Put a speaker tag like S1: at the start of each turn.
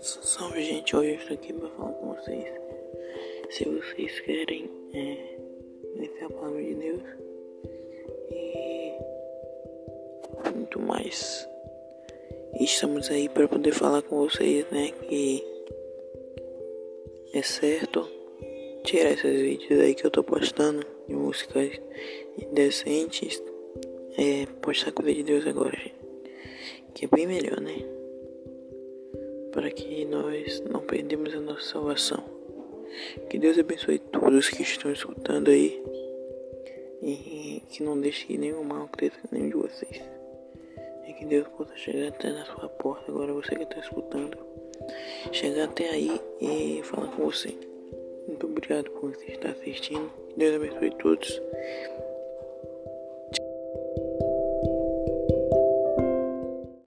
S1: Salve gente, hoje eu estou aqui para falar com vocês. Se vocês querem é, conhecer a palavra de Deus e muito mais. Estamos aí para poder falar com vocês, né? Que é certo tirar esses vídeos aí que eu tô postando de músicas indecentes. É, postar coisa de Deus agora, gente. Que é bem melhor, né? Para que nós não perdemos a nossa salvação. Que Deus abençoe todos que estão escutando aí e que não deixe que nenhum mal cresça nenhum de vocês. E que Deus possa chegar até na sua porta, agora você que está escutando, chegar até aí e falar com você. Muito obrigado por você estar assistindo. Deus abençoe todos.